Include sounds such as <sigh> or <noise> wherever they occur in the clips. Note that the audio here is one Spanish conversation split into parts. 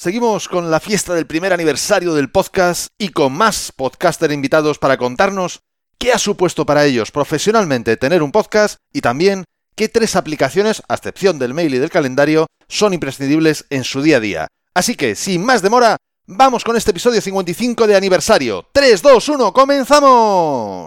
Seguimos con la fiesta del primer aniversario del podcast y con más podcaster invitados para contarnos qué ha supuesto para ellos profesionalmente tener un podcast y también qué tres aplicaciones, a excepción del mail y del calendario, son imprescindibles en su día a día. Así que, sin más demora, vamos con este episodio 55 de aniversario. 3, 2, 1, comenzamos.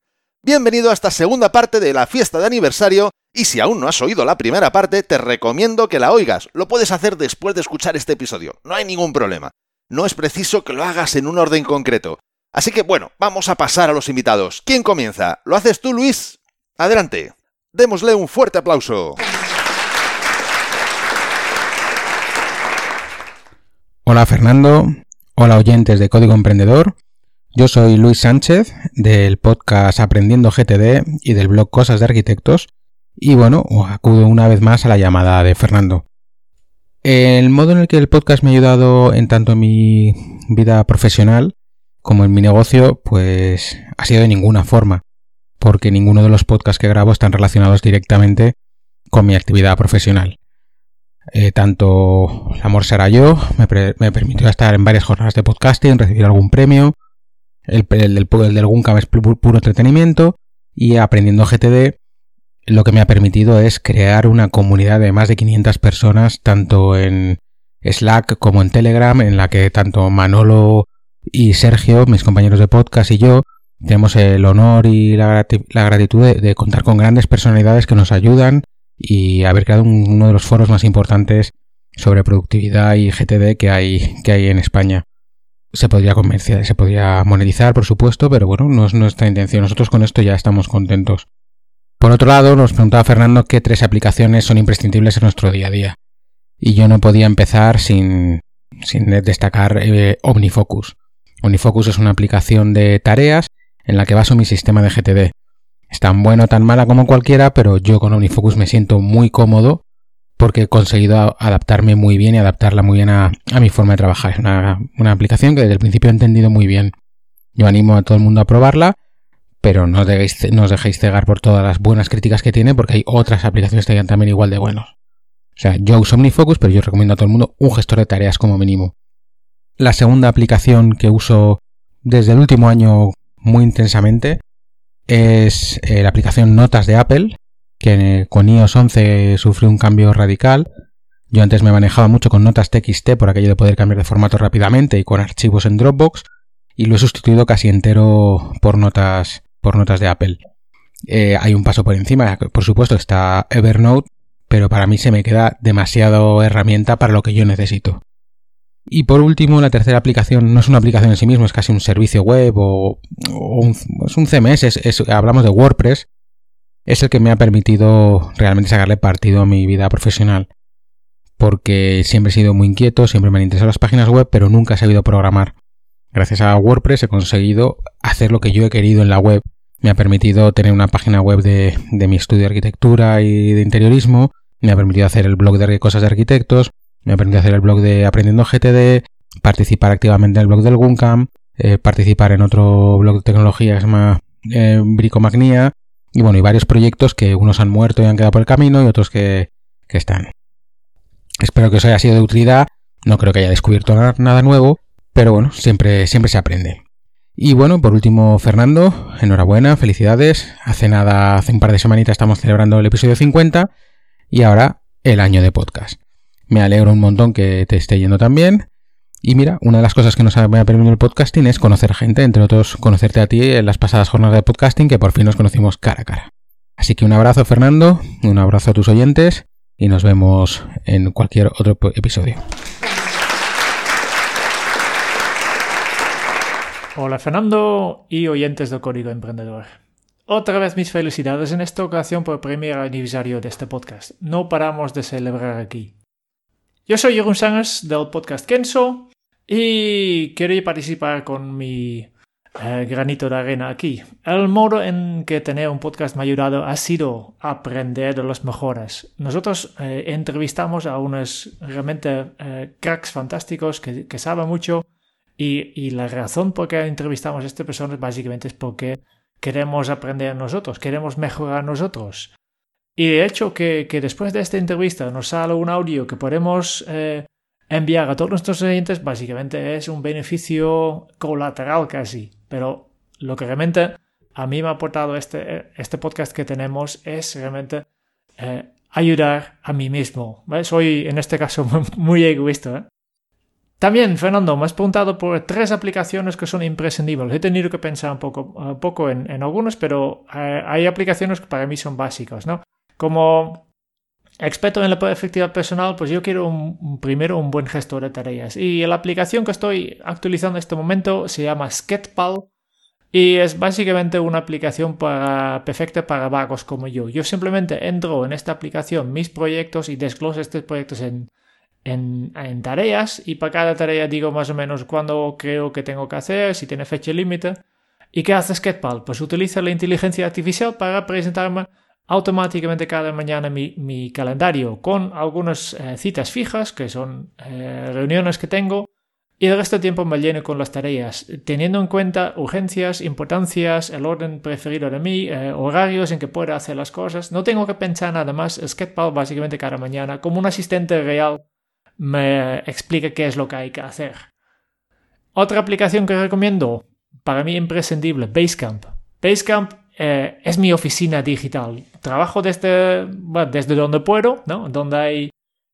Bienvenido a esta segunda parte de la fiesta de aniversario y si aún no has oído la primera parte, te recomiendo que la oigas. Lo puedes hacer después de escuchar este episodio, no hay ningún problema. No es preciso que lo hagas en un orden concreto. Así que bueno, vamos a pasar a los invitados. ¿Quién comienza? ¿Lo haces tú, Luis? Adelante. Démosle un fuerte aplauso. Hola Fernando, hola oyentes de Código Emprendedor. Yo soy Luis Sánchez del podcast Aprendiendo GTD y del blog Cosas de Arquitectos y bueno, acudo una vez más a la llamada de Fernando. El modo en el que el podcast me ha ayudado en tanto en mi vida profesional como en mi negocio, pues ha sido de ninguna forma, porque ninguno de los podcasts que grabo están relacionados directamente con mi actividad profesional. Eh, tanto El Amor será yo me, permitió estar en varias jornadas de podcasting, recibir algún premio, el, el, el, del Guncam es puro entretenimiento y aprendiendo GTD lo que me ha permitido es crear una comunidad de más de 500 personas, tanto en Slack como en Telegram, en la que tanto Manolo y Sergio, mis compañeros de podcast y yo, tenemos el honor y la, gratitud de, contar con grandes personalidades que nos ayudan y haber creado uno de los foros más importantes sobre productividad y GTD que hay, que hay en España. Se podría se podría monetizar, por supuesto, pero bueno, no es nuestra intención. Nosotros con esto ya estamos contentos. Por otro lado, nos preguntaba Fernando qué tres aplicaciones son imprescindibles en nuestro día a día. Y yo no podía empezar sin, destacar eh, OmniFocus. OmniFocus es una aplicación de tareas en la que baso mi sistema de GTD. Es tan bueno tan mala como cualquiera, pero yo con OmniFocus me siento muy cómodo porque he conseguido adaptarme muy bien y adaptarla muy bien a, mi forma de trabajar. Es una, una, aplicación que desde el principio he entendido muy bien. Yo animo a todo el mundo a probarla pero no, os dejéis cegar por todas las buenas críticas que tiene, porque hay otras aplicaciones que también igual de buenos. O sea, yo uso OmniFocus, pero yo recomiendo a todo el mundo un gestor de tareas como mínimo. La segunda aplicación que uso desde el último año muy intensamente es eh, la aplicación Notas de Apple, que con iOS 11 sufrió un cambio radical. Yo antes me manejaba mucho con notas TXT por aquello de poder cambiar de formato rápidamente y con archivos en Dropbox, y lo he sustituido casi entero por notas por notas de Apple. Eh, hay un paso por encima, por supuesto está Evernote, pero para mí se me queda demasiado herramienta para lo que yo necesito. Y por último, la tercera aplicación no es una aplicación en sí mismo, es casi un servicio web o, un, es un CMS, es, hablamos de WordPress, es el que me ha permitido realmente sacarle partido a mi vida profesional. Porque siempre he sido muy inquieto, siempre me han interesado las páginas web, pero nunca he sabido programar. Gracias a WordPress he conseguido hacer lo que yo he querido en la web. Me ha permitido tener una página web de, mi estudio de arquitectura y de interiorismo. Me ha permitido hacer el blog de cosas de arquitectos. Me ha permitido hacer el blog de Aprendiendo GTD. Participar activamente en el blog del Guncam. Eh, participar en otro blog de tecnología que se llama eh, Bricomagnia. Y bueno, y varios proyectos que unos han muerto y han quedado por el camino y otros que, están. Espero que os haya sido de utilidad. No creo que haya descubierto nada nuevo, pero bueno, siempre, siempre se aprende. Y bueno, por último, Fernando, enhorabuena, felicidades. Hace nada, hace un par de semanitas estamos celebrando el episodio 50 y ahora el año de podcast. Me alegro un montón que te esté yendo tan bien. Y mira, una de las cosas que nos ha permitido el podcasting es conocer gente, entre otros conocerte a ti en las pasadas jornadas de podcasting que por fin nos conocimos cara a cara. Así que un abrazo Fernando, un abrazo a tus oyentes y nos vemos en cualquier otro episodio. Hola Fernando y oyentes de Código Emprendedor. Otra vez mis felicidades en esta ocasión por el primer aniversario de este podcast. No paramos de celebrar aquí. Yo soy Jeroen Sangers del podcast Kenso y quiero participar con mi eh, granito de arena aquí. El modo en que tener un podcast me ha ayudado ha sido aprender de los mejores. Nosotros eh, entrevistamos a unos realmente eh, cracks fantásticos que, que saben mucho y, y, la razón por qué entrevistamos a estas personas básicamente es porque queremos aprender nosotros, queremos mejorar nosotros. Y de hecho que, que después de esta entrevista nos sale un audio que podemos enviar a todos nuestros oyentes básicamente es un beneficio colateral casi. Pero lo que realmente a mí me ha aportado este, este podcast que tenemos es realmente eh, ayudar a mí mismo. Soy en este caso <laughs> muy, egoísta. ¿eh? También, Fernando, me has preguntado por tres aplicaciones que son imprescindibles. He tenido que pensar un poco, un poco en, en algunas, pero eh, hay aplicaciones que para mí son básicas, ¿no? Como experto en la efectividad personal, pues yo quiero un, primero un buen gestor de tareas. Y la aplicación que estoy actualizando en este momento se llama Sketpal y es básicamente una aplicación para, perfecta para vagos como yo. Yo simplemente entro en esta aplicación mis proyectos y desgloso estos proyectos en, en, en tareas y para cada tarea digo más o menos cuándo creo que tengo que hacer, si tiene fecha límite. ¿Y qué hace Sketpal? Pues utiliza la inteligencia artificial para presentarme automáticamente cada mañana mi, calendario con algunas eh, citas fijas, que son eh, reuniones que tengo, y el resto del tiempo me lleno con las tareas, teniendo en cuenta urgencias, importancias, el orden preferido de mí, eh, horarios en que pueda hacer las cosas. No tengo que pensar nada más. Sketpal básicamente cada mañana, como un asistente real, me explica qué es lo que hay que hacer. Otra aplicación que recomiendo, para mí imprescindible, Basecamp. Basecamp eh, es mi oficina digital. Trabajo desde, desde donde puedo, ¿no? Donde hay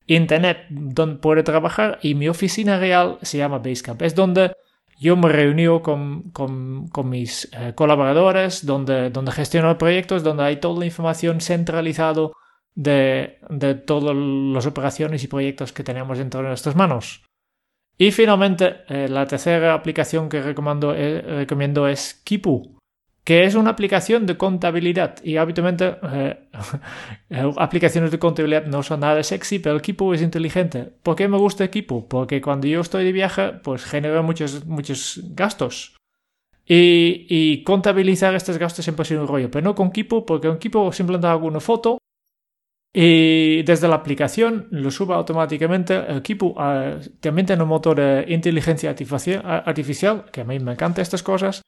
internet donde puedo trabajar y mi oficina real se llama Basecamp. Es donde yo me con, con, con mis eh, colaboradores, donde, donde gestiono proyectos, donde hay toda la información centralizada de, de todas las operaciones y proyectos que tenemos dentro de nuestras manos. Y finalmente, eh, la tercera aplicación que recomiendo, recomiendo es Kipu que es una aplicación de contabilidad y habitualmente eh, <laughs> aplicaciones de contabilidad no son nada sexy, pero equipo es inteligente. ¿Por qué me gusta equipo? Porque cuando yo estoy de viaje, pues genera muchos, muchos gastos. Y, contabilizar estos gastos siempre ha sido un rollo, pero no con Kipu, porque con Kipu simplemente hago una foto y desde la aplicación lo subo automáticamente. El Kipu uh, también tiene un motor de inteligencia artificial, que a mí me encantan estas cosas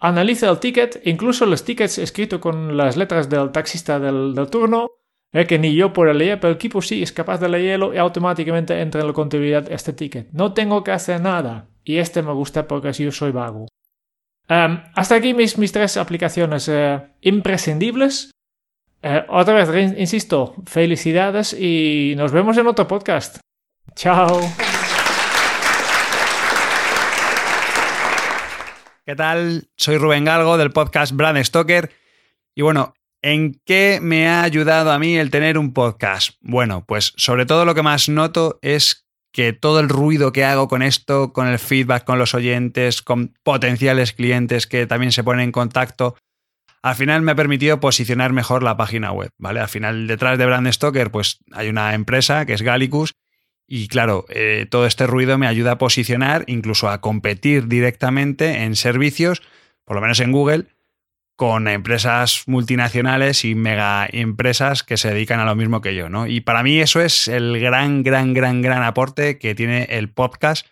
analiza el ticket, incluso los tickets escritos con las letras del taxista del, turno, eh, que ni yo puedo leer, pero el equipo sí es capaz de leerlo y automáticamente entra en la contabilidad este ticket. No tengo que hacer nada. Y este me gusta porque así yo soy vago. Em, hasta aquí mis, mis tres aplicaciones eh, imprescindibles. Eh, otra vez, insisto, felicidades y nos vemos en otro podcast. Chao. ¿Qué tal? Soy Rubén Galgo del podcast Brand Stoker. Y bueno, ¿en qué me ha ayudado a mí el tener un podcast? Bueno, pues sobre todo lo que más noto es que todo el ruido que hago con esto, con el feedback con los oyentes, con potenciales clientes que también se ponen en contacto, al final me ha permitido posicionar mejor la página web, ¿vale? Al final detrás de Brand Stoker pues hay una empresa que es Gallicus y claro, eh, todo este ruido me ayuda a posicionar, incluso a competir directamente en servicios, por lo menos en Google, con empresas multinacionales y mega empresas que se dedican a lo mismo que yo, ¿no? Y para mí eso es el gran, gran, gran, gran aporte que tiene el podcast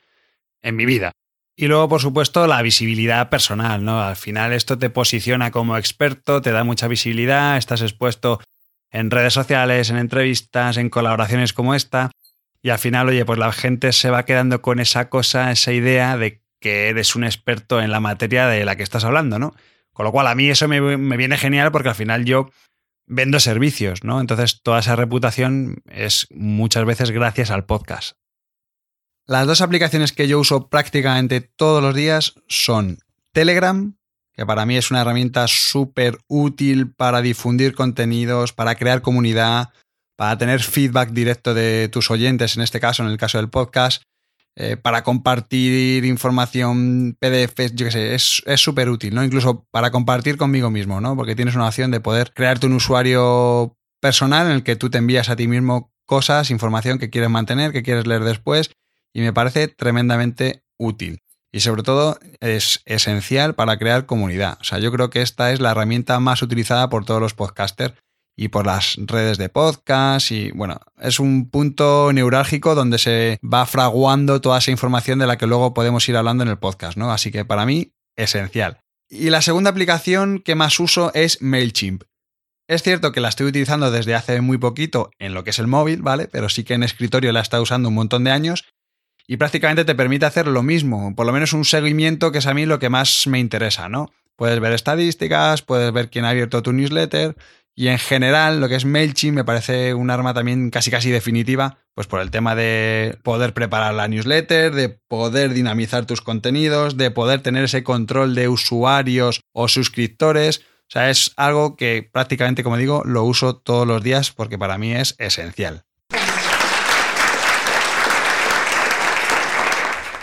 en mi vida. Y luego, por supuesto, la visibilidad personal, ¿no? Al final esto te posiciona como experto, te da mucha visibilidad, estás expuesto en redes sociales, en entrevistas, en colaboraciones como esta. Y al final, oye, pues la gente se va quedando con esa cosa, esa idea de que eres un experto en la materia de la que estás hablando, ¿no? Con lo cual a mí eso me, viene genial porque al final yo vendo servicios, ¿no? Entonces toda esa reputación es muchas veces gracias al podcast. Las dos aplicaciones que yo uso prácticamente todos los días son Telegram, que para mí es una herramienta súper útil para difundir contenidos, para crear comunidad, para tener feedback directo de tus oyentes, en este caso, en el caso del podcast, eh, para compartir información, PDFs, yo qué sé, es súper útil, ¿no? Incluso para compartir conmigo mismo, ¿no? Porque tienes una opción de poder crearte un usuario personal en el que tú te envías a ti mismo cosas, información que quieres mantener, que quieres leer después, y me parece tremendamente útil. y sobre todo es esencial para crear comunidad. O sea, yo creo que esta es la herramienta más utilizada por todos los podcasters y por las redes de podcast y bueno, es un punto neurálgico donde se va fraguando toda esa información de la que luego podemos ir hablando en el podcast, ¿no? Así que para mí, esencial. Y la segunda aplicación que más uso es MailChimp. Es cierto que la estoy utilizando desde hace muy poquito en lo que es el móvil, ¿vale? Pero sí que en escritorio la he estado usando un montón de años y prácticamente te permite hacer lo mismo, por lo menos un seguimiento que es a mí lo que más me interesa, ¿no? Puedes ver estadísticas, puedes ver quién ha abierto tu newsletter y en general lo que es MailChimp me parece un arma también casi casi definitiva, pues por el tema de poder preparar la newsletter, de poder dinamizar tus contenidos, de poder tener ese control de usuarios o suscriptores. O sea, es algo que prácticamente, como digo, lo uso todos los días porque para mí es esencial.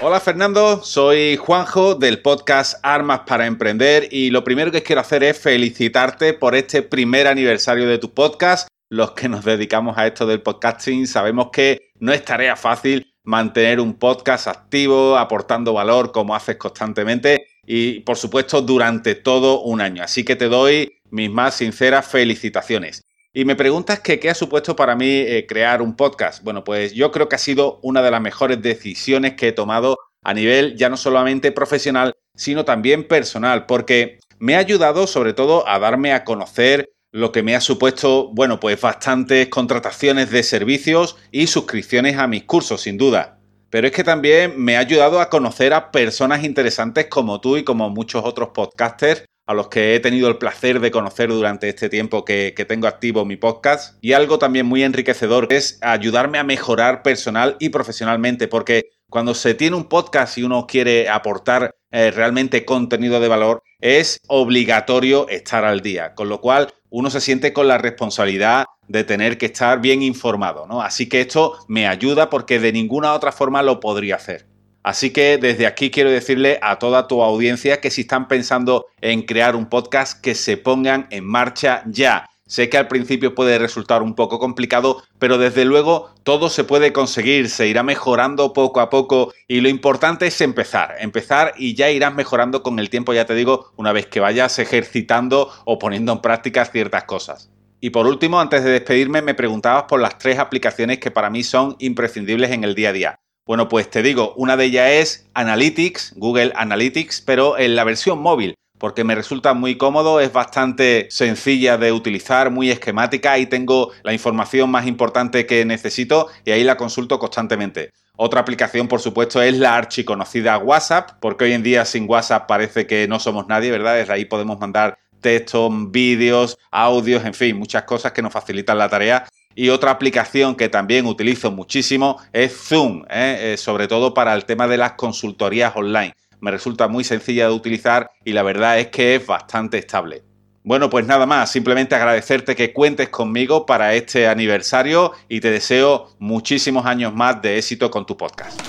Hola Fernando, soy Juanjo del podcast Armas para Emprender y lo primero que quiero hacer es felicitarte por este primer aniversario de tu podcast. Los que nos dedicamos a esto del podcasting sabemos que no es tarea fácil mantener un podcast activo, aportando valor como haces constantemente y por supuesto durante todo un año. Así que te doy mis más sinceras felicitaciones. Y me preguntas que qué ha supuesto para mí eh, crear un podcast. Bueno, pues yo creo que ha sido una de las mejores decisiones que he tomado a nivel ya no solamente profesional, sino también personal, porque me ha ayudado sobre todo a darme a conocer lo que me ha supuesto, bueno, pues bastantes contrataciones de servicios y suscripciones a mis cursos, sin duda. Pero es que también me ha ayudado a conocer a personas interesantes como tú y como muchos otros podcasters a los que he tenido el placer de conocer durante este tiempo que, tengo activo mi podcast. Y algo también muy enriquecedor es ayudarme a mejorar personal y profesionalmente, porque cuando se tiene un podcast y uno quiere aportar eh, realmente contenido de valor, es obligatorio estar al día, con lo cual uno se siente con la responsabilidad de tener que estar bien informado, ¿no? Así que esto me ayuda porque de ninguna otra forma lo podría hacer. Así que desde aquí quiero decirle a toda tu audiencia que si están pensando en crear un podcast, que se pongan en marcha ya. Sé que al principio puede resultar un poco complicado, pero desde luego todo se puede conseguir, se irá mejorando poco a poco y lo importante es empezar, empezar y ya irás mejorando con el tiempo, ya te digo, una vez que vayas ejercitando o poniendo en práctica ciertas cosas. Y por último, antes de despedirme, me preguntabas por las tres aplicaciones que para mí son imprescindibles en el día a día. Bueno, pues te digo, una de ellas es Analytics, Google Analytics, pero en la versión móvil, porque me resulta muy cómodo, es bastante sencilla de utilizar, muy esquemática y tengo la información más importante que necesito y ahí la consulto constantemente. Otra aplicación, por supuesto, es la archiconocida WhatsApp, porque hoy en día sin WhatsApp parece que no somos nadie, ¿verdad? Desde ahí podemos mandar textos, vídeos, audios, en fin, muchas cosas que nos facilitan la tarea y otra aplicación que también utilizo muchísimo es Zoom, ¿eh? Eh, sobre todo para el tema de las consultorías online. Me resulta muy sencilla de utilizar y la verdad es que es bastante estable. Bueno, pues nada más, simplemente agradecerte que cuentes conmigo para este aniversario y te deseo muchísimos años más de éxito con tu podcast.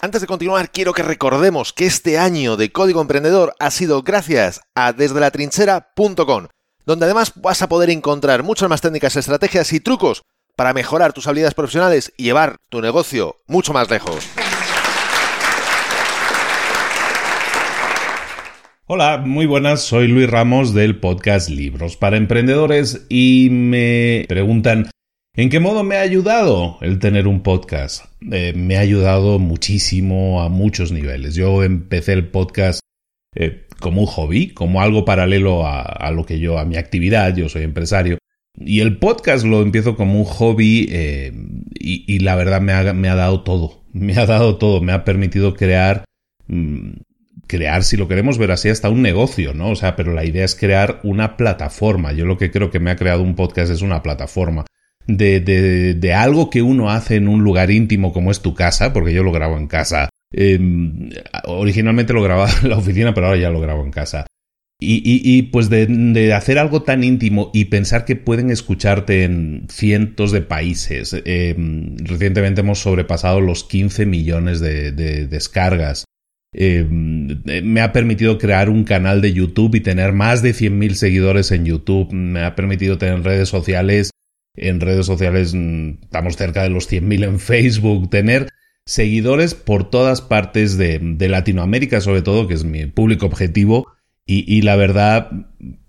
Antes de continuar, quiero que recordemos que este año de Código Emprendedor ha sido gracias a desde la trinchera.com, donde además vas a poder encontrar muchas más técnicas, estrategias y trucos para mejorar tus habilidades profesionales y llevar tu negocio mucho más lejos. Hola, muy buenas, soy Luis Ramos del podcast Libros para Emprendedores y me preguntan ¿En qué modo me ha ayudado el tener un podcast? Eh, me ha ayudado muchísimo a muchos niveles. Yo empecé el podcast eh, como un hobby, como algo paralelo a, lo que yo, a mi actividad, yo soy empresario. Y el podcast lo empiezo como un hobby eh, y, la verdad me ha, me ha, dado todo. Me ha dado todo. Me ha permitido crear, mm, crear, si lo queremos ver así, hasta un negocio, ¿no? O sea, pero la idea es crear una plataforma. Yo lo que creo que me ha creado un podcast es una plataforma de, de, de, algo que uno hace en un lugar íntimo como es tu casa, porque yo lo grabo en casa. Em, originalmente lo grababa <laughs> en la oficina, pero ahora ya lo grabo en casa. Y, y, y pues de, de, hacer algo tan íntimo y pensar que pueden escucharte en cientos de países. Em, recientemente hemos sobrepasado los 15 millones de, de descargas. Em, me ha permitido crear un canal de YouTube y tener más de 100.000 seguidores en YouTube. Me ha permitido tener redes sociales en redes sociales mm, estamos cerca de los 100.000 en Facebook, tener seguidores por todas partes de, Latinoamérica, sobre todo, que es mi público objetivo. Y, la verdad,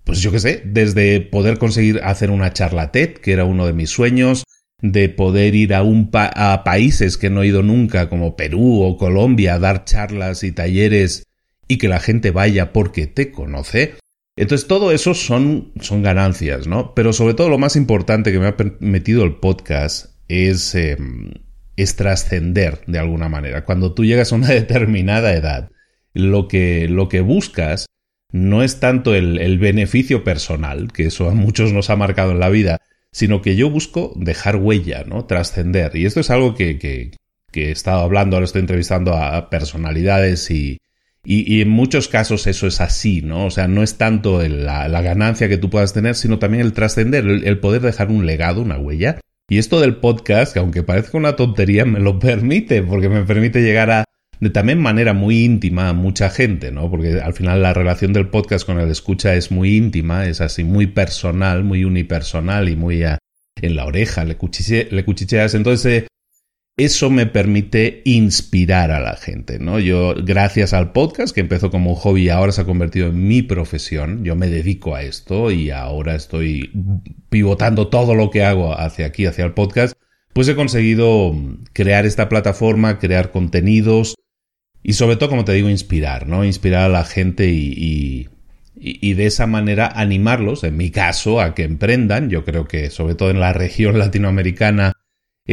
pues yo qué sé, desde poder conseguir hacer una charla TED, que era uno de mis sueños, de poder ir a, un a países que no he ido nunca, como Perú o Colombia, a dar charlas y talleres y que la gente vaya porque te conoce, entonces todo eso son, son ganancias, ¿no? Pero sobre todo lo más importante que me ha permitido el podcast es, em, trascender de alguna manera. Cuando tú llegas a una <laughs> determinada edad, lo que, lo que buscas no es tanto el, beneficio personal, que eso a muchos nos ha marcado en la vida, sino que yo busco dejar huella, ¿no? Trascender. Y esto es algo que, que, que he estado hablando, ahora estoy entrevistando a personalidades y, en muchos casos eso es así, ¿no? O sea, no es tanto la, ganancia que tú puedas tener, sino también el trascender, el, poder dejar un legado, una huella. Y esto del podcast, que aunque parezca una tontería, me lo <laughs> permite, porque me permite llegar a, de también manera muy íntima a mucha gente, ¿no? Porque al final la relación del podcast con el escucha es muy íntima, es así muy personal, muy unipersonal y muy en la oreja, le, le cuchicheas. Entonces, eh, eso me permite inspirar a la gente, ¿no? Yo, gracias al podcast, que empezó como un hobby y ahora se ha convertido en mi profesión, yo me dedico a esto y ahora estoy pivotando todo lo que hago hacia aquí, hacia el podcast, pues he conseguido crear esta plataforma, crear contenidos y sobre todo, como te digo, inspirar, ¿no? Inspirar a la gente y, y de esa manera animarlos, en mi caso, a que emprendan. Yo creo que sobre todo en la región <laughs> latinoamericana,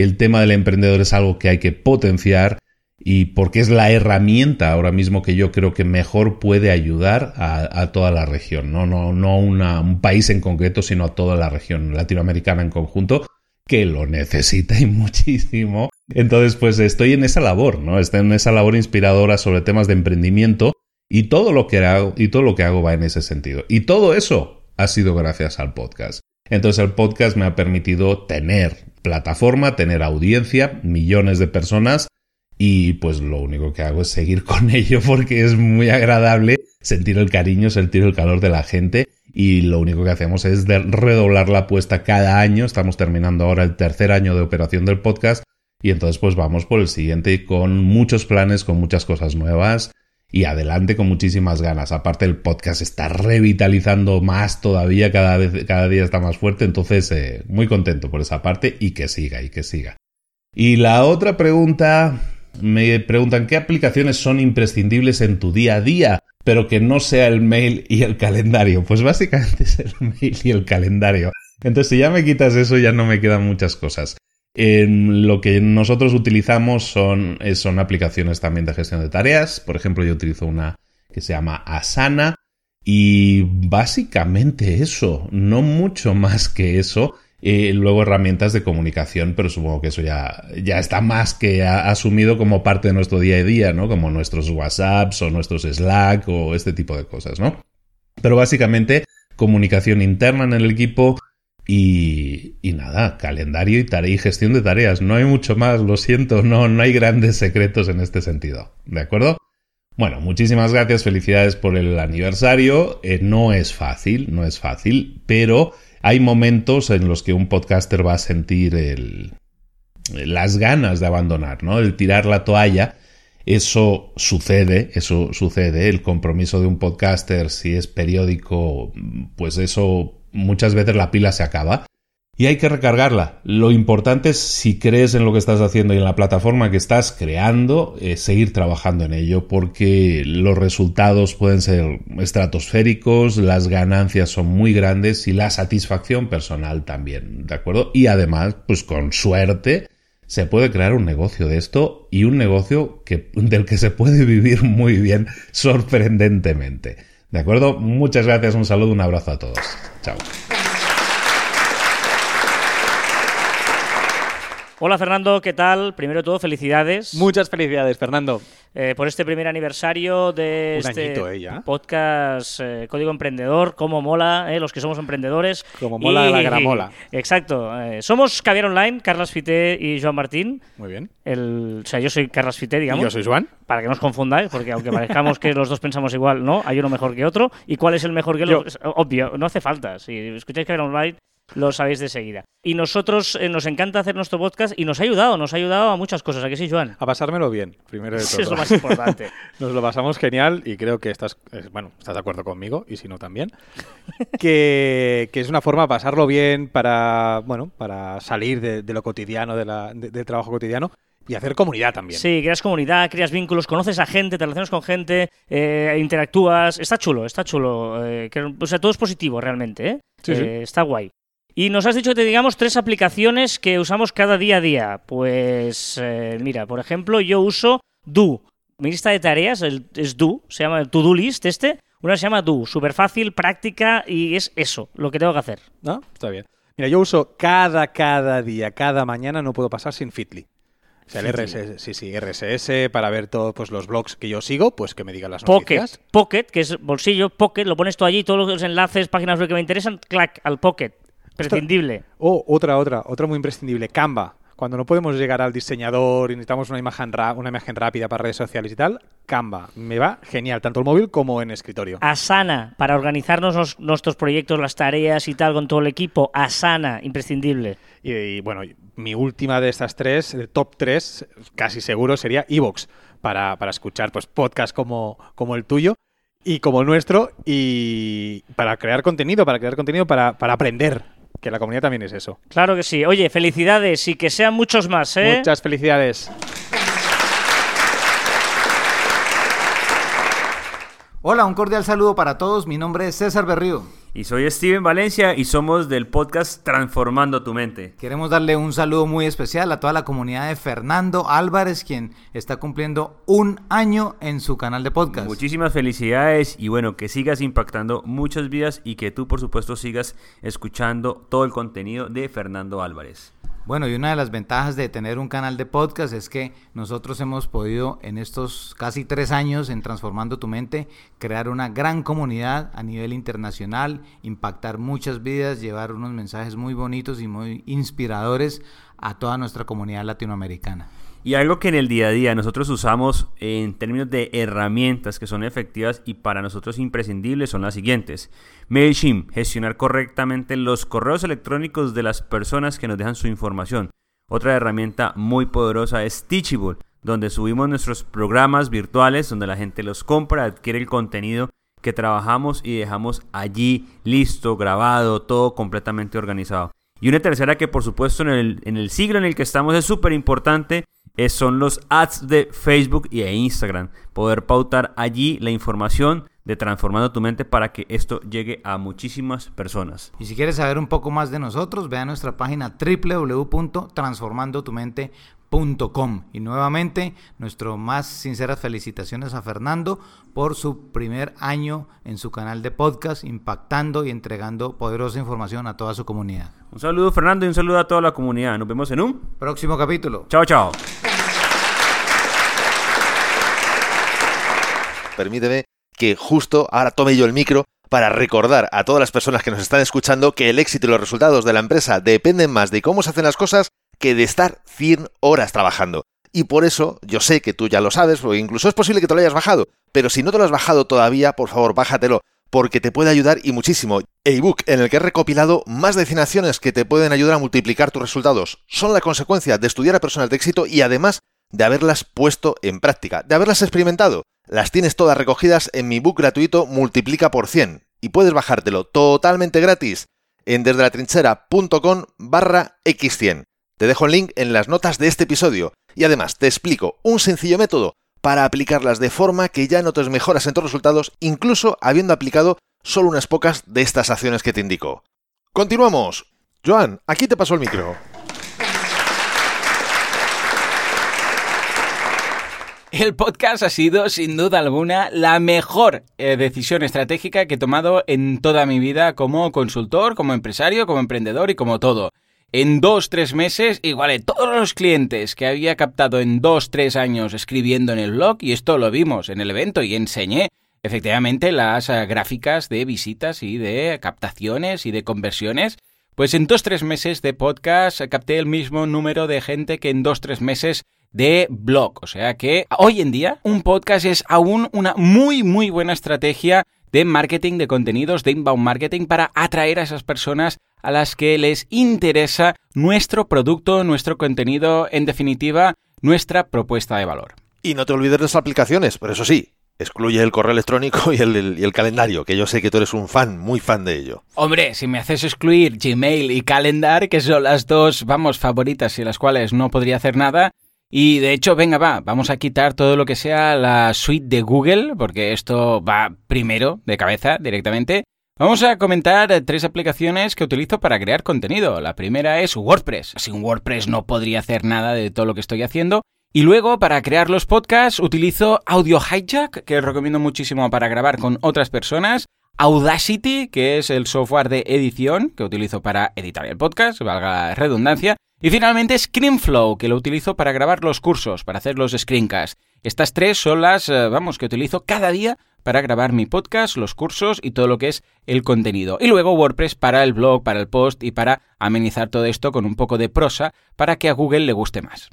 el tema del emprendedor es algo que hay que potenciar y porque es la herramienta ahora mismo que yo creo que mejor puede ayudar a, toda la región, no, no, no un país en concreto, sino a toda la región latinoamericana en conjunto, que lo necesita y <laughs> muchísimo. Entonces, pues estoy en esa labor, ¿no? Estoy en esa labor inspiradora sobre temas de emprendimiento y todo lo que hago, y todo lo que hago va en ese sentido. Y todo eso ha sido gracias al podcast. Entonces el podcast me ha permitido tener plataforma, tener audiencia, millones de personas y pues lo único que hago es seguir <laughs> con ello porque es muy agradable sentir el cariño, sentir el calor de la gente y lo único que hacemos es redoblar la apuesta cada año. Estamos terminando ahora el tercer año de operación del podcast y entonces pues vamos por el siguiente con muchos planes, con muchas cosas nuevas y adelante con muchísimas ganas. Aparte el podcast está revitalizando más todavía, cada vez, cada día está más fuerte, entonces eh, muy contento por esa parte y que siga y que siga. Y la otra pregunta, me preguntan qué aplicaciones son imprescindibles en tu día a día, pero que no sea el mail y el calendario. Pues básicamente es el <laughs> mail y el calendario. Entonces si ya me quitas eso ya no me quedan muchas cosas lo que nosotros utilizamos son, eh, son aplicaciones también de gestión de tareas. Por ejemplo, yo utilizo una que se llama Asana y básicamente eso, no mucho más que eso. Eh, luego herramientas de comunicación, pero supongo que eso ya, ya está más que asumido como parte de nuestro día a día, ¿no? Como nuestros WhatsApps o nuestros Slack o este tipo de cosas, ¿no? Pero básicamente comunicación interna en el equipo, y, nada, calendario y, tarea y gestión de tareas. No hay mucho más, lo siento, no, no hay grandes secretos en este sentido. ¿De acuerdo? Bueno, muchísimas gracias, felicidades por el aniversario. Eh, no es fácil, no es fácil, pero hay momentos en los que un podcaster va a sentir el, las ganas de abandonar, ¿no? El tirar la toalla. Eso sucede, eso sucede. El compromiso de un podcaster, si es periódico, pues eso muchas veces la pila se acaba y hay que recargarla. Lo importante es si crees en lo que estás haciendo y en la plataforma que estás creando, seguir trabajando en ello porque los resultados pueden ser estratosféricos, las ganancias son muy grandes y la satisfacción personal también, ¿de acuerdo? Y además, pues con suerte se puede crear un negocio de esto y un negocio que, del que se puede <laughs> vivir muy bien sorprendentemente. ¿De acuerdo? Muchas gracias, un saludo, un abrazo a todos. Chao. Hola Fernando, ¿qué tal? Primero de todo, felicidades. Muchas felicidades, Fernando. Eh, por este primer aniversario de este eh, podcast eh, Código Emprendedor, cómo mola, los que somos emprendedores. Como mola la gramola. <laughs> Exacto. somos Caviar Online, Carlos Fité y Joan Martín. Muy bien. El, o sea, yo soy Carlos Fité, digamos. Y yo soy Joan. Para que no os confundáis, porque aunque parezcamos que los dos pensamos igual, no, hay uno mejor que otro. ¿Y cuál es el mejor que el otro? Obvio, no hace falta. Si escucháis Caviar Online lo sabéis de seguida. Y nosotros eh, nos encanta hacer nuestro podcast y nos ha ayudado, nos ha ayudado a muchas cosas. ¿A qué sí, Joan? A pasármelo bien, primero de todo. Es lo más importante. <laughs> Nos lo pasamos genial y creo que estás, eh, bueno, estás de acuerdo conmigo y si no también, que, que es una forma de pasarlo bien para, bueno, para salir de, de lo cotidiano, de la- de- del trabajo cotidiano y hacer comunidad también. Sí, creas comunidad, creas vínculos, conoces a gente, te relacionas con gente, eh, interactúas. Está chulo, está chulo. eh, que- o sea, todo es positivo realmente, ¿eh? Sí, sí. Eh, Está guay. Y nos has dicho que te digamos tres aplicaciones que usamos cada día a día. Pues, eh, mira, por ejemplo, yo uso Do. Mi lista de tareas el- es Do, se llama el To-Do List este. Una se llama Do, súper fácil, práctica y es eso, lo que tengo que hacer. ¿No? Está bien. Mira, yo uso cada, cada día, cada mañana, no puedo pasar sin Fitly. O sea, el RSS, sí, sí, RSS para ver todos pues, los blogs que yo sigo, pues que me digan las Pocket, noticias. Pocket, que es bolsillo, Pocket, lo pones tú allí, todos los enlaces, páginas web que me interesan, clac, al Pocket. Prescindible. O otra, otra, otra muy imprescindible, Canva. Cuando no podemos llegar al diseñador y necesitamos una imagen, una imagen rápida para redes sociales y tal, Canva. Me va genial, tanto el móvil como en escritorio. Asana, para organizarnos nos- nuestros proyectos, las tareas y tal con todo el equipo. Asana, imprescindible. Y, y, bueno, mi última de estas tres, el top tres, casi seguro sería Evox, para, para escuchar pues podcasts como, como el tuyo y como el nuestro, y para crear contenido, para crear contenido, para, para aprender, que la comunidad también es eso. Claro que sí. Oye, felicidades y que sean muchos más, ¿eh? Muchas felicidades. Hola, un cordial saludo para todos. Mi nombre es César Berrío. Y soy Steven Valencia y somos del podcast Transformando tu mente. Queremos darle un saludo muy especial a toda la comunidad de Fernando Álvarez, quien está cumpliendo un año en su canal de podcast. Muchísimas felicidades y bueno, que sigas impactando muchas vidas y que tú por supuesto sigas escuchando todo el contenido de Fernando Álvarez. Bueno, y una de las ventajas de tener un canal de podcast es que nosotros hemos podido en estos casi tres años en Transformando tu Mente crear una gran comunidad a nivel internacional, impactar muchas vidas, llevar unos mensajes muy bonitos y muy inspiradores a toda nuestra comunidad latinoamericana. Y algo que en el día a día nosotros usamos en términos de herramientas que son efectivas y para nosotros imprescindibles son las siguientes. MailChimp, gestionar correctamente los correos electrónicos de las personas que nos dejan su información. Otra herramienta muy poderosa es Teachable, donde subimos nuestros programas virtuales, donde la gente los compra, adquiere el contenido que trabajamos y dejamos allí listo, grabado, todo completamente organizado. Y una tercera que por supuesto en el, en el siglo en el que estamos es súper importante es- son los ads de Facebook y de Instagram. Poder pautar allí la información de Transformando tu mente para que esto llegue a muchísimas personas. Y si quieres saber un poco más de nosotros, ve a nuestra página www.transformandotumente.com. Y nuevamente, nuestro más sinceras felicitaciones a Fernando por su primer año en su canal de podcast, impactando y entregando poderosa información a toda su comunidad. Un saludo Fernando y un saludo a toda la comunidad. Nos vemos en un... Próximo capítulo. Chao, chao. Permíteme que justo ahora tome yo el micro para recordar a todas las personas que nos están escuchando que el éxito y los resultados de la empresa dependen más de cómo se hacen las cosas que de estar 100 horas trabajando. Y por eso, yo sé que tú ya lo sabes, o incluso es posible que te lo hayas bajado, pero si no te lo has bajado todavía, por favor, bájatelo, porque te puede ayudar y muchísimo. Ebook en el que he recopilado más de 100 acciones que te pueden ayudar a multiplicar tus resultados. Son la consecuencia de estudiar a personas de éxito y además de haberlas puesto en práctica, de haberlas experimentado. Las tienes todas recogidas en mi book gratuito Multiplica por 100 y puedes bajártelo totalmente gratis en desdelatrinchera.com barra x100. Te dejo el link en las notas de este episodio y además te explico un sencillo método para aplicarlas de forma que ya notes mejoras en tus resultados, incluso habiendo aplicado solo unas pocas de estas acciones que te indico. Continuamos. Joan, aquí te paso el micro. El podcast ha sido, sin duda alguna, la mejor eh, decisión estratégica que he tomado en toda mi vida como consultor, como empresario, como emprendedor y como todo. En dos, tres meses, igualé todos los clientes que había captado en dos, tres años escribiendo en el blog, y esto lo vimos en el evento y enseñé efectivamente las eh, gráficas de visitas y de captaciones y de conversiones. Pues en dos, tres meses de podcast eh, capté el mismo número de gente que en dos, tres meses de blog. O sea que hoy en día un podcast es aún una muy, muy buena estrategia de marketing de contenidos, de inbound marketing, para atraer a esas personas a las que les interesa nuestro producto, nuestro contenido, en definitiva, nuestra propuesta de valor. Y no te olvides de las aplicaciones, pero eso sí, excluye el correo electrónico y el, y el, calendario, que yo sé que tú eres un fan, muy fan de ello. Hombre, si me haces excluir Gmail y Calendar, que son las dos, vamos, favoritas y las cuales no podría hacer nada. Y de hecho, venga, va, vamos a quitar todo lo que sea la suite de Google, porque esto va primero, de cabeza, directamente. Vamos a comentar tres aplicaciones que utilizo para crear contenido. La primera es WordPress. Sin WordPress no podría hacer nada de todo lo que estoy haciendo. Y luego, para crear los podcasts, utilizo Audio Hijack, que recomiendo muchísimo para grabar con otras personas. Audacity, que es el software de edición que utilizo para editar el podcast, valga la redundancia. Y finalmente ScreenFlow, que lo utilizo para grabar los cursos, para hacer los screencasts. Estas tres son las, eh, vamos, que utilizo cada día para grabar mi podcast, los cursos y todo lo que es el contenido. Y luego WordPress para el blog, para el post y para amenizar todo esto con un poco de prosa para que a Google le guste más.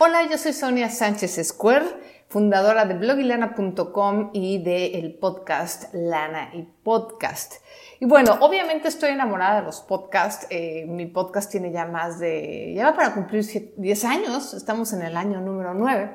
Hola, yo soy Sonia Sánchez Square, fundadora de blogilana.com y del podcast Lana y Podcast. Y bueno, obviamente estoy enamorada de los podcasts. Eh, mi podcast tiene ya más de, ya para cumplir 10 años, estamos en el año número 9.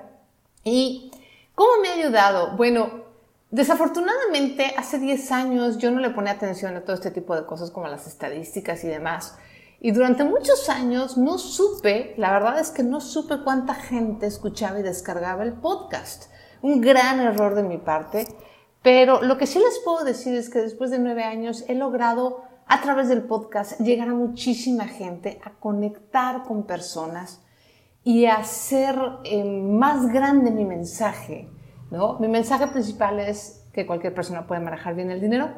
¿Y cómo me ha ayudado? Bueno, desafortunadamente hace 10 años yo no le ponía atención a todo este tipo de cosas como las estadísticas y demás. Y durante muchos años no supe, la verdad es que no supe cuánta gente escuchaba y descargaba el podcast. Un gran error de mi parte. Pero lo que sí les puedo decir es que después de nueve años he logrado a través del podcast llegar a muchísima gente, a conectar con personas y a hacer eh, más grande mi mensaje. ¿no? Mi mensaje principal es que cualquier persona puede manejar bien el dinero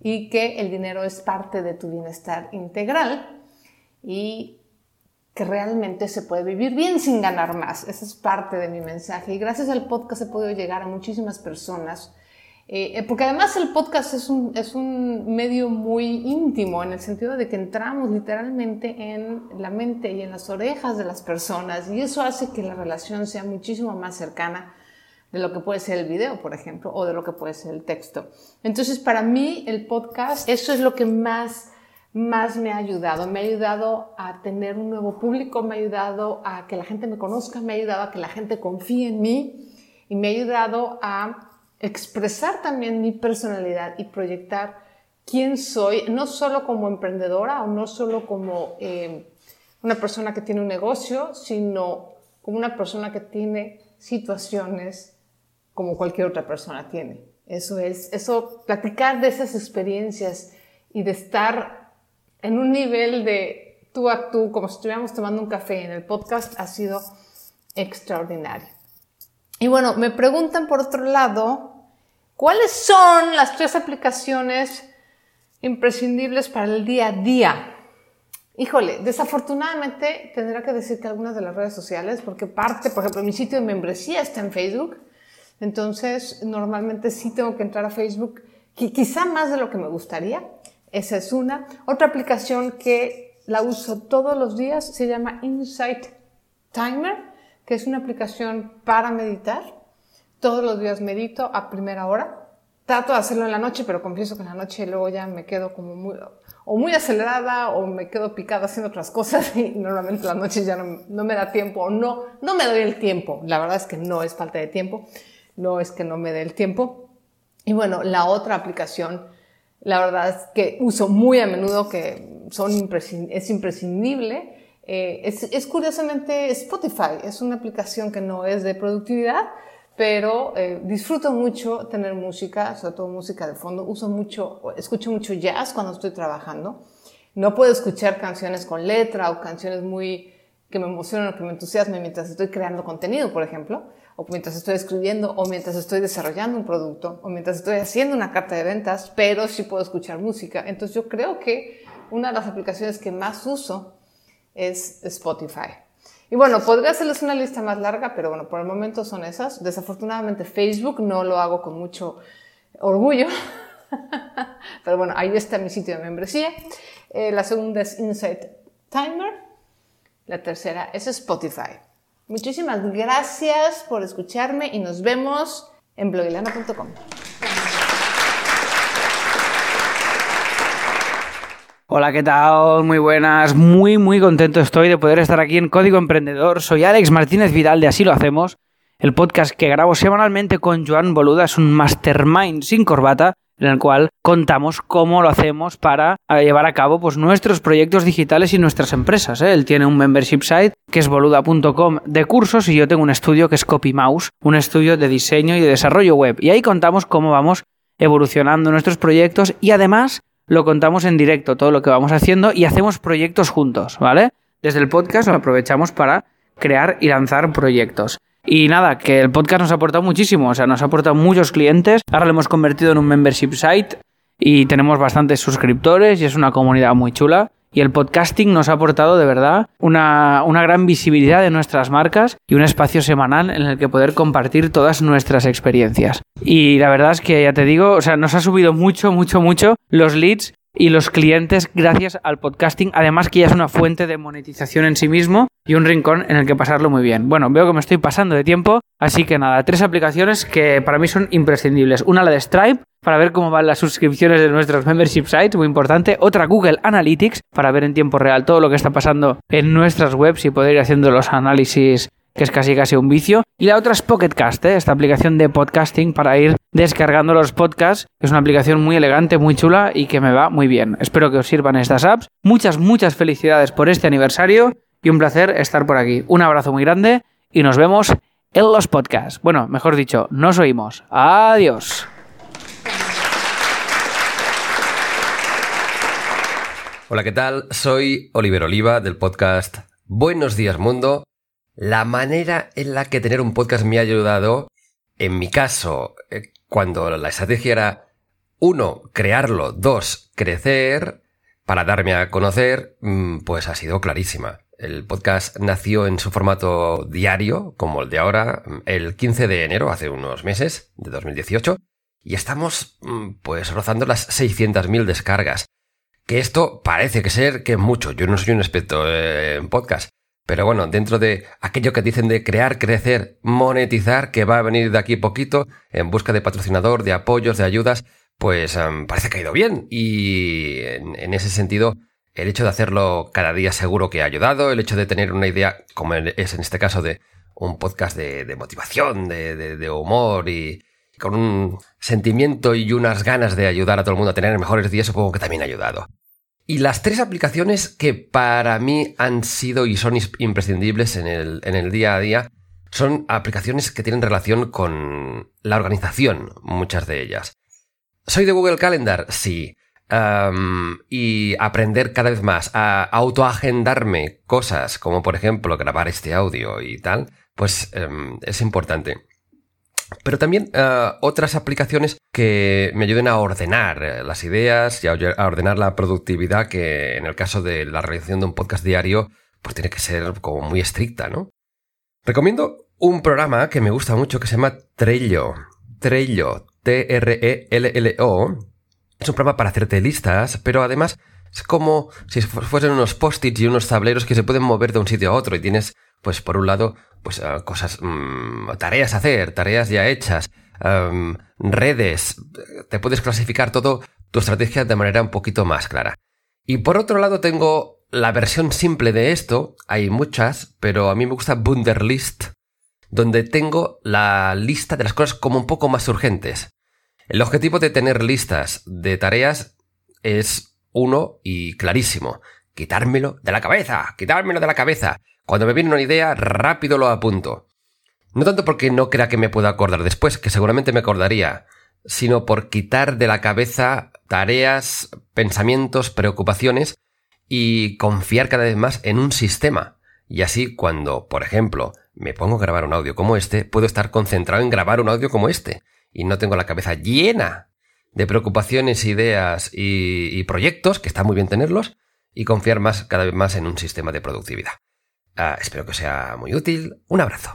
y que el dinero es parte de tu bienestar integral y que realmente se puede vivir bien sin ganar más. Esa es parte de mi mensaje. Y gracias al podcast he podido llegar a muchísimas personas. Eh, porque además el podcast es un, es un medio muy íntimo en el sentido de que entramos literalmente en la mente y en las orejas de las personas y eso hace que la relación sea muchísimo más cercana de lo que puede ser el video, por ejemplo, o de lo que puede ser el texto. Entonces, para mí, el podcast, eso es lo que más más me ha ayudado. Me ha ayudado a tener un nuevo público, me ha ayudado a que la gente me conozca, me ha ayudado a que la gente confíe en mí y me ha ayudado a expresar también mi personalidad y proyectar quién soy, no solo como emprendedora o no solo como eh, una persona que tiene un negocio, sino como una persona que tiene situaciones como cualquier otra persona tiene. Eso es, eso, platicar de esas experiencias y de estar en un nivel de tú a tú, como si estuviéramos tomando un café en el podcast, ha sido extraordinario. Y bueno, me preguntan por otro lado, ¿cuáles son las tres aplicaciones imprescindibles para el día a día? Híjole, desafortunadamente tendrá que decir que algunas de las redes sociales, porque parte, por ejemplo, mi sitio de membresía está en Facebook, entonces normalmente sí tengo que entrar a Facebook, quizá más de lo que me gustaría, esa es una. Otra aplicación que la uso todos los días se llama Insight Timer, que es una aplicación para meditar. Todos los días medito a primera hora. Trato de hacerlo en la noche, pero confieso que en la noche luego ya me quedo como muy, o muy acelerada o me quedo picada haciendo otras cosas <laughs> y normalmente la noche ya no, no me da tiempo o no, no me doy el tiempo. La verdad es que no es falta de tiempo, no es que no me dé el tiempo. Y bueno, la otra aplicación la verdad es que uso muy a menudo, que son es imprescindible. Eh, es, curiosamente Spotify, es una aplicación que no es de productividad, pero eh, disfruto mucho tener música, sobre todo música de fondo. Uso mucho, escucho mucho jazz cuando estoy trabajando. No puedo escuchar canciones con letra o canciones muy que me emocionan o que me entusiasmen mientras estoy creando contenido, por ejemplo o mientras estoy escribiendo, o mientras estoy desarrollando un producto, o mientras estoy haciendo una carta de ventas, pero sí puedo escuchar música. Entonces yo creo que una de las aplicaciones que más uso es Spotify. Y bueno, podría hacerles una lista más larga, pero bueno, por el momento son esas. Desafortunadamente Facebook no lo hago con mucho orgullo, <laughs> pero bueno, ahí está mi sitio de membresía. Eh, la segunda es Insight Timer. La tercera es Spotify. Muchísimas gracias por escucharme y nos vemos en blogilana.com. Hola, ¿qué tal? Muy buenas. Muy, muy contento estoy de poder estar aquí en Código Emprendedor. Soy Alex Martínez Vidal de Así lo hacemos, el podcast que grabo semanalmente con Joan Boluda. Es un mastermind sin corbata en el cual contamos cómo lo hacemos para eh, llevar a cabo pues, nuestros proyectos digitales y nuestras empresas. ¿eh? Él tiene un membership site que es boluda.com de cursos y yo tengo un estudio que es CopyMouse, un estudio de diseño y de desarrollo web. Y ahí contamos cómo vamos evolucionando nuestros proyectos y además lo contamos en directo, todo lo que vamos haciendo y hacemos proyectos juntos, ¿vale? Desde el podcast lo aprovechamos para crear y lanzar proyectos. Y nada, que el podcast nos ha aportado muchísimo, o sea, nos ha aportado muchos clientes. Ahora lo hemos convertido en un membership site y tenemos bastantes suscriptores y es una comunidad muy chula. Y el podcasting nos ha aportado de verdad una, una, gran visibilidad de nuestras marcas y un espacio semanal en el que poder compartir todas nuestras experiencias. Y la verdad es que ya te digo, o sea, nos ha subido mucho, mucho, mucho los leads y los clientes gracias al podcasting, además que ya es una fuente de monetización en sí mismo y un rincón en el que pasarlo muy bien. Bueno, veo que me estoy pasando de tiempo, así que nada, tres aplicaciones que para mí son imprescindibles. Una la de Stripe, para ver cómo van las suscripciones de nuestros membership sites, muy importante. Otra Google Analytics, para ver en tiempo real todo lo que está pasando en nuestras webs y poder ir haciendo los análisis que es casi casi un vicio. Y la otra es Pocketcast, ¿eh? esta aplicación de podcasting para ir descargando los podcasts. Es una aplicación muy elegante, muy chula y que me va muy bien. Espero que os sirvan estas apps. Muchas, muchas felicidades por este aniversario y un placer estar por aquí. Un abrazo muy grande y nos vemos en los podcasts. Bueno, mejor dicho, nos oímos. Adiós. Hola, ¿qué tal? Soy Oliver Oliva del podcast Buenos días Mundo la manera en la que tener un podcast me ha ayudado, en mi caso, eh, cuando la estrategia era, uno, crearlo, dos, crecer, para darme a conocer, mm, pues ha sido clarísima. El podcast nació en su formato diario, como el de ahora, el 15 de enero, hace unos meses, de 2018, y estamos, mm, pues, rozando las 600.000 descargas. Que esto parece que ser que mucho. Yo no soy un experto en podcast, pero bueno, dentro de aquello que dicen de crear, crecer, monetizar, que va a venir de aquí poquito, en busca de patrocinador, de apoyos, de ayudas, pues em, parece que ha ido bien. Y en, ese sentido, el hecho de hacerlo cada día seguro que ha ayudado, el hecho de tener una idea, como es en este caso de un podcast de, motivación, de, de, humor y con un sentimiento y unas ganas de ayudar a todo el mundo a tener mejores días, supongo que también ha ayudado. Y las tres aplicaciones que para mí han sido y son imprescindibles en el, en el día a día son aplicaciones que tienen relación con la organización, muchas de ellas. ¿Soy de Google Calendar? Sí. y aprender cada vez más a autoagendarme cosas como por ejemplo grabar este audio y tal, pues em, es importante. Pero también eh, otras aplicaciones que me ayuden a ordenar eh, las ideas y a, ordenar la productividad que en el caso de la realización de un podcast diario pues tiene que ser como muy estricta, ¿no? Recomiendo un programa que me gusta mucho que se llama Trello. Trello, T-R-E-L-L-O. Es un programa para hacerte listas, pero además es como si fuesen unos post-its y unos tableros que se pueden mover de un sitio a otro y tienes, pues por un lado, pues eh, cosas, mm, tareas a hacer, tareas ya hechas, em, redes, te puedes clasificar todo tu estrategia de manera un poquito más clara. Y por otro lado tengo la versión simple de esto, hay muchas, pero a mí me gusta Bunderlist, donde tengo la lista de las cosas como un poco más urgentes. El objetivo de tener listas de tareas es uno y clarísimo, quitármelo de la cabeza, quitármelo de la cabeza. Cuando me viene una idea, rápido lo apunto. No tanto porque no crea que me pueda acordar después, que seguramente me acordaría, sino por quitar de la cabeza tareas, pensamientos, preocupaciones y confiar cada vez más en un sistema. Y así cuando, por ejemplo, me pongo a grabar un audio como este, puedo estar concentrado en grabar un audio como este. Y no tengo la cabeza llena de preocupaciones, ideas y, proyectos, que está muy bien tenerlos, y confiar más, cada vez más en un sistema de productividad. Ah, espero que sea muy útil. Un abrazo.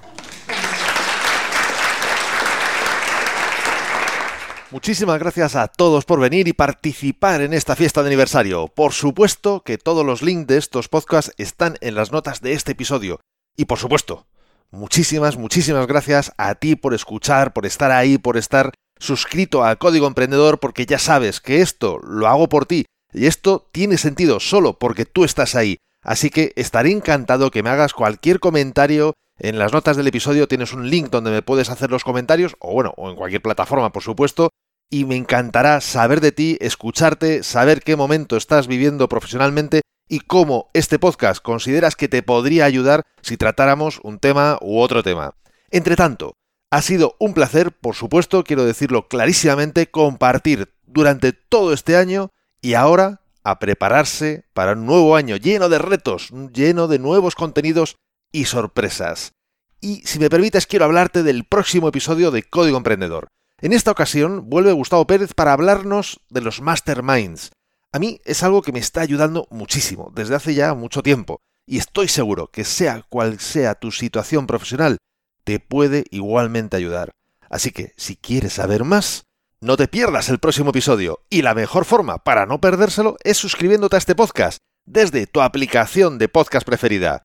Muchísimas gracias a todos por venir y participar en esta fiesta de aniversario. Por supuesto que todos los links de estos podcasts están en las notas de este episodio. Y por supuesto, muchísimas, muchísimas gracias a ti por escuchar, por estar ahí, por estar suscrito a Código Emprendedor, porque ya sabes que esto lo hago por ti Y esto tiene sentido solo porque tú estás ahí. Así que estaré encantado que me hagas cualquier comentario. En las notas del episodio tienes un link donde me puedes hacer los comentarios, o bueno, o en cualquier plataforma, por supuesto. Y me encantará saber de ti, escucharte, saber qué momento estás viviendo profesionalmente y cómo este podcast consideras que te podría ayudar si tratáramos un tema u otro tema. Entre tanto, ha sido un placer, por supuesto, quiero decirlo clarísimamente, compartir durante todo este año y ahora a prepararse para un nuevo año lleno de retos, lleno de nuevos contenidos y sorpresas. Y si me permites, quiero hablarte del próximo episodio de Código Emprendedor. En esta ocasión vuelve Gustavo Pérez para hablarnos de los masterminds. A mí es algo que me está ayudando muchísimo desde hace ya mucho tiempo y estoy seguro que sea cual sea tu situación profesional, te puede igualmente ayudar. Así que si quieres saber más, no te pierdas el próximo episodio y la mejor forma para no perdérselo es suscribiéndote a este podcast desde tu aplicación de podcast preferida.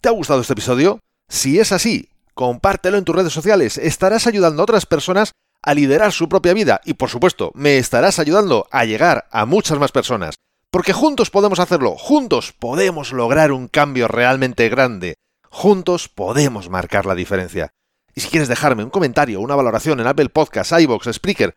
¿Te ha gustado este episodio? Si es así, compártelo en tus redes sociales, estarás ayudando a otras personas a liderar su propia vida y por supuesto me estarás ayudando a llegar a muchas más personas. Porque juntos podemos hacerlo, juntos podemos lograr un cambio realmente grande, juntos podemos marcar la diferencia. Y si quieres dejarme un comentario una valoración en Apple Podcasts, iVoox, Spreaker